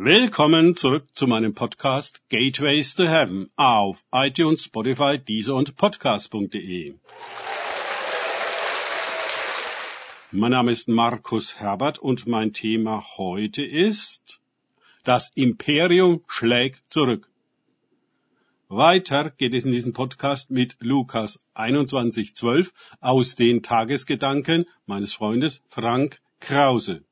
Willkommen zurück zu meinem Podcast Gateways to Heaven auf iTunes, Spotify, Deezer und Podcast.de. Mein Name ist Markus Herbert und mein Thema heute ist Das Imperium schlägt zurück. Weiter geht es in diesem Podcast mit Lukas 21.12 aus den Tagesgedanken meines Freundes Frank Krause.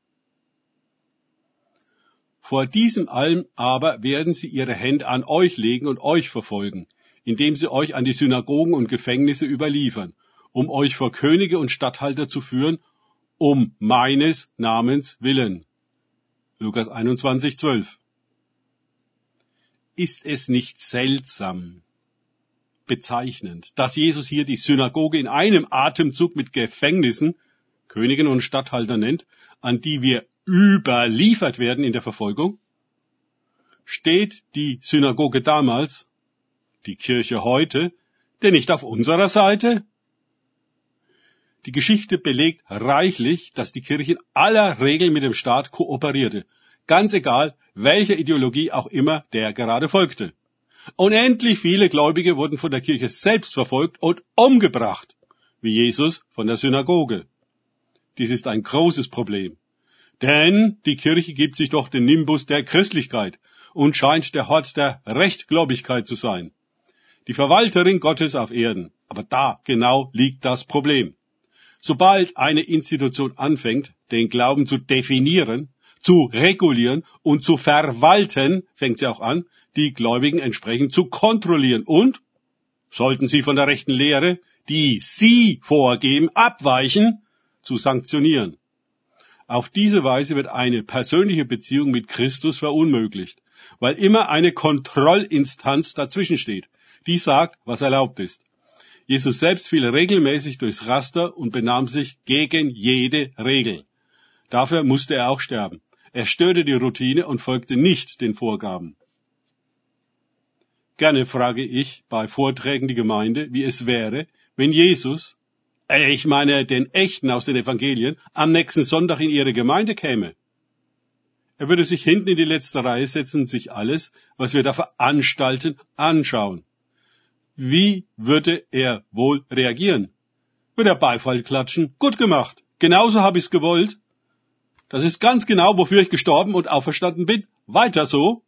Vor diesem allem aber werden sie ihre Hände an euch legen und euch verfolgen, indem sie euch an die Synagogen und Gefängnisse überliefern, um euch vor Könige und Statthalter zu führen, um meines Namens willen. Lukas 21, 12. Ist es nicht seltsam, bezeichnend, dass Jesus hier die Synagoge in einem Atemzug mit Gefängnissen, Königen und Statthalter nennt, an die wir überliefert werden in der Verfolgung? Steht die Synagoge damals, die Kirche heute, denn nicht auf unserer Seite? Die Geschichte belegt reichlich, dass die Kirche in aller Regel mit dem Staat kooperierte, ganz egal, welcher Ideologie auch immer der gerade folgte. Unendlich viele Gläubige wurden von der Kirche selbst verfolgt und umgebracht, wie Jesus von der Synagoge. Dies ist ein großes Problem. Denn die Kirche gibt sich doch den Nimbus der Christlichkeit und scheint der Hort der Rechtgläubigkeit zu sein. Die Verwalterin Gottes auf Erden. Aber da genau liegt das Problem. Sobald eine Institution anfängt, den Glauben zu definieren, zu regulieren und zu verwalten, fängt sie auch an, die Gläubigen entsprechend zu kontrollieren und, sollten sie von der rechten Lehre, die sie vorgeben, abweichen, zu sanktionieren. Auf diese Weise wird eine persönliche Beziehung mit Christus verunmöglicht, weil immer eine Kontrollinstanz dazwischen steht, die sagt, was erlaubt ist. Jesus selbst fiel regelmäßig durchs Raster und benahm sich gegen jede Regel. Dafür musste er auch sterben. Er störte die Routine und folgte nicht den Vorgaben. Gerne frage ich bei Vorträgen die Gemeinde, wie es wäre, wenn Jesus, ich meine den echten aus den Evangelien, am nächsten Sonntag in ihre Gemeinde käme. Er würde sich hinten in die letzte Reihe setzen und sich alles, was wir da veranstalten, anschauen. Wie würde er wohl reagieren? Würde er Beifall klatschen? Gut gemacht. Genauso habe ich's gewollt. Das ist ganz genau, wofür ich gestorben und auferstanden bin. Weiter so.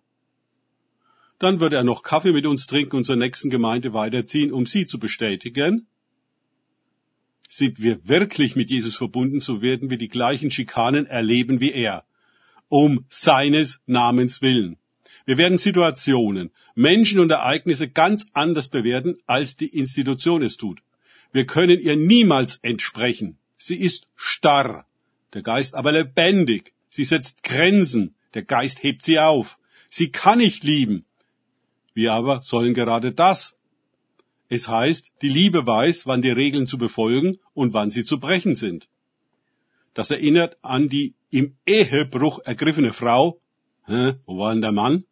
Dann würde er noch Kaffee mit uns trinken und zur nächsten Gemeinde weiterziehen, um sie zu bestätigen. Sind wir wirklich mit Jesus verbunden, so werden wir die gleichen Schikanen erleben wie er. Um seines Namens willen. Wir werden Situationen, Menschen und Ereignisse ganz anders bewerten, als die Institution es tut. Wir können ihr niemals entsprechen. Sie ist starr, der Geist aber lebendig. Sie setzt Grenzen, der Geist hebt sie auf. Sie kann nicht lieben. Wir aber sollen gerade das es heißt, die Liebe weiß, wann die Regeln zu befolgen und wann sie zu brechen sind. Das erinnert an die im Ehebruch ergriffene Frau, hä, wo war denn der Mann,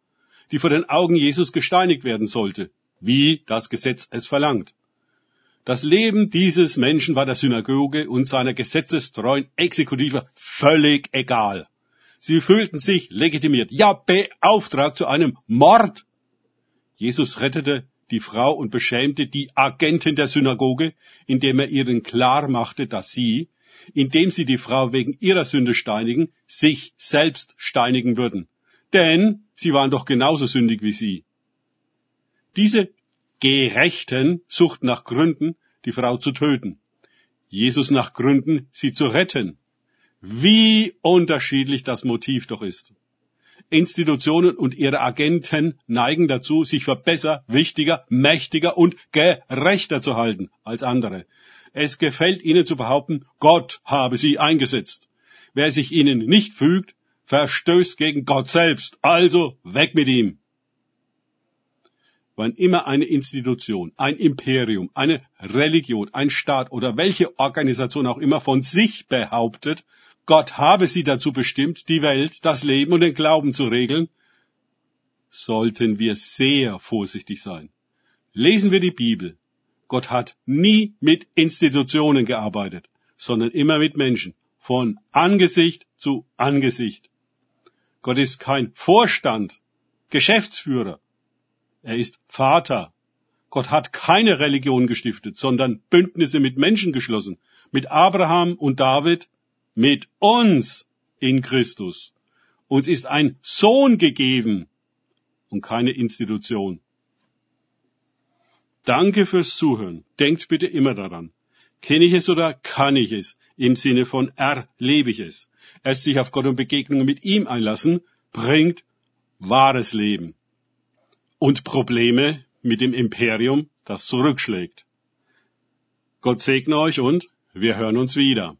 die vor den Augen Jesus gesteinigt werden sollte, wie das Gesetz es verlangt. Das Leben dieses Menschen war der Synagoge und seiner gesetzestreuen Exekutive völlig egal. Sie fühlten sich legitimiert, ja beauftragt zu einem Mord. Jesus rettete die Frau und beschämte die Agenten der Synagoge, indem er ihnen klar machte, dass sie, indem sie die Frau wegen ihrer Sünde steinigen, sich selbst steinigen würden. Denn sie waren doch genauso sündig wie sie. Diese Gerechten suchten nach Gründen, die Frau zu töten. Jesus nach Gründen, sie zu retten. Wie unterschiedlich das Motiv doch ist. Institutionen und ihre Agenten neigen dazu, sich für besser, wichtiger, mächtiger und gerechter zu halten als andere. Es gefällt ihnen zu behaupten, Gott habe sie eingesetzt. Wer sich ihnen nicht fügt, verstößt gegen Gott selbst. Also weg mit ihm. Wann immer eine Institution, ein Imperium, eine Religion, ein Staat oder welche Organisation auch immer von sich behauptet, Gott habe sie dazu bestimmt, die Welt, das Leben und den Glauben zu regeln, sollten wir sehr vorsichtig sein. Lesen wir die Bibel. Gott hat nie mit Institutionen gearbeitet, sondern immer mit Menschen, von Angesicht zu Angesicht. Gott ist kein Vorstand, Geschäftsführer. Er ist Vater. Gott hat keine Religion gestiftet, sondern Bündnisse mit Menschen geschlossen. Mit Abraham und David, mit uns in Christus. Uns ist ein Sohn gegeben und keine Institution. Danke fürs Zuhören. Denkt bitte immer daran. Kenne ich es oder kann ich es? Im Sinne von erlebe ich es. Erst sich auf Gott und Begegnungen mit ihm einlassen, bringt wahres Leben. Und Probleme mit dem Imperium, das zurückschlägt. Gott segne euch und wir hören uns wieder.